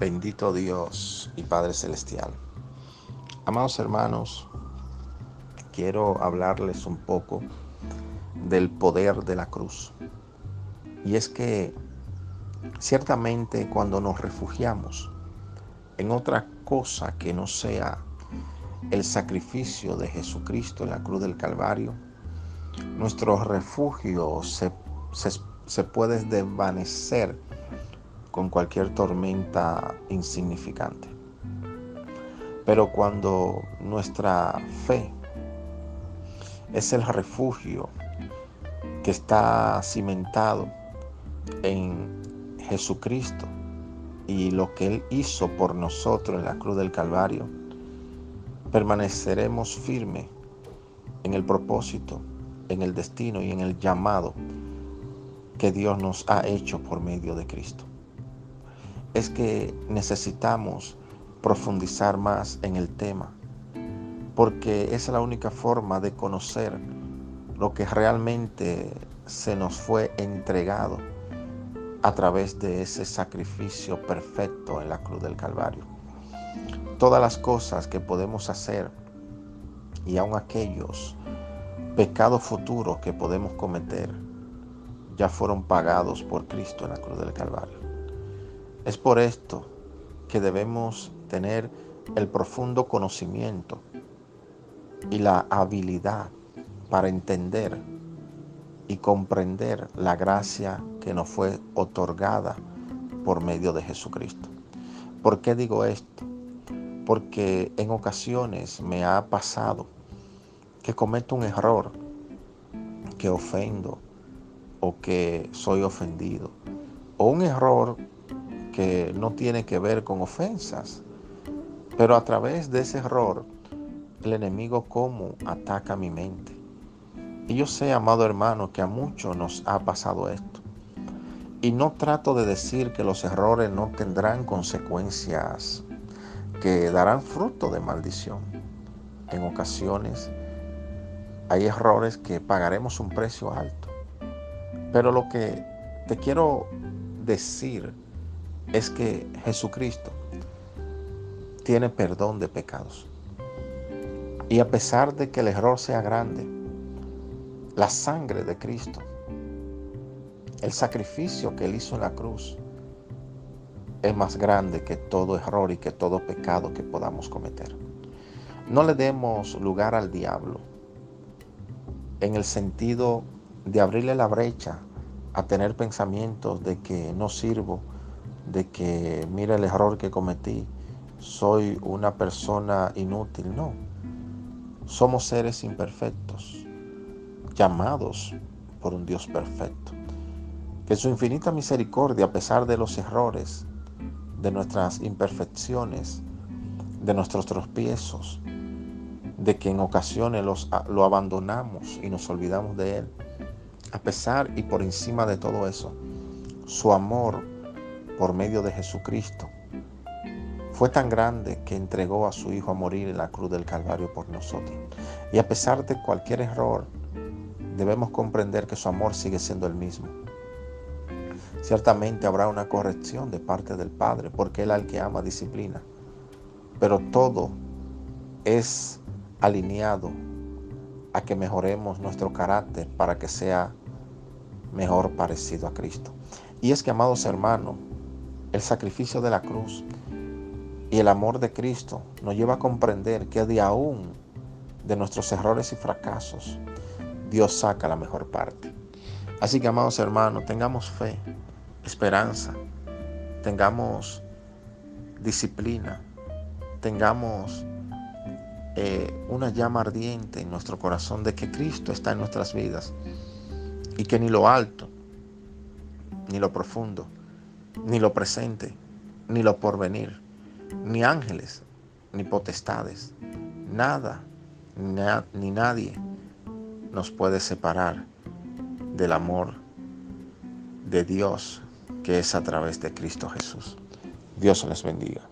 Bendito Dios y Padre Celestial. Amados hermanos, quiero hablarles un poco del poder de la cruz. Y es que ciertamente cuando nos refugiamos en otra cosa que no sea el sacrificio de Jesucristo en la cruz del Calvario, nuestro refugio se, se puede desvanecer con cualquier tormenta insignificante. Pero cuando nuestra fe es el refugio que está cimentado en Jesucristo y lo que Él hizo por nosotros en la cruz del Calvario, permaneceremos firmes en el propósito, en el destino y en el llamado que Dios nos ha hecho por medio de Cristo es que necesitamos profundizar más en el tema, porque es la única forma de conocer lo que realmente se nos fue entregado a través de ese sacrificio perfecto en la cruz del Calvario. Todas las cosas que podemos hacer y aun aquellos pecados futuros que podemos cometer ya fueron pagados por Cristo en la cruz del Calvario. Es por esto que debemos tener el profundo conocimiento y la habilidad para entender y comprender la gracia que nos fue otorgada por medio de Jesucristo. ¿Por qué digo esto? Porque en ocasiones me ha pasado que cometo un error, que ofendo o que soy ofendido, o un error que no tiene que ver con ofensas. Pero a través de ese error, el enemigo como ataca mi mente. Y yo sé, amado hermano, que a muchos nos ha pasado esto. Y no trato de decir que los errores no tendrán consecuencias que darán fruto de maldición. En ocasiones hay errores que pagaremos un precio alto. Pero lo que te quiero decir es que Jesucristo tiene perdón de pecados. Y a pesar de que el error sea grande, la sangre de Cristo, el sacrificio que Él hizo en la cruz, es más grande que todo error y que todo pecado que podamos cometer. No le demos lugar al diablo en el sentido de abrirle la brecha a tener pensamientos de que no sirvo, de que mira el error que cometí, soy una persona inútil. No, somos seres imperfectos, llamados por un Dios perfecto. Que su infinita misericordia, a pesar de los errores, de nuestras imperfecciones, de nuestros tropiezos, de que en ocasiones los, lo abandonamos y nos olvidamos de Él, a pesar y por encima de todo eso, su amor por medio de Jesucristo, fue tan grande que entregó a su Hijo a morir en la cruz del Calvario por nosotros. Y a pesar de cualquier error, debemos comprender que su amor sigue siendo el mismo. Ciertamente habrá una corrección de parte del Padre, porque Él al que ama disciplina. Pero todo es alineado a que mejoremos nuestro carácter para que sea mejor parecido a Cristo. Y es que, amados hermanos, el sacrificio de la cruz y el amor de Cristo nos lleva a comprender que de aún de nuestros errores y fracasos, Dios saca la mejor parte. Así que, amados hermanos, tengamos fe, esperanza, tengamos disciplina, tengamos eh, una llama ardiente en nuestro corazón de que Cristo está en nuestras vidas y que ni lo alto, ni lo profundo, ni lo presente, ni lo porvenir, ni ángeles, ni potestades, nada, ni nadie nos puede separar del amor de Dios que es a través de Cristo Jesús. Dios les bendiga.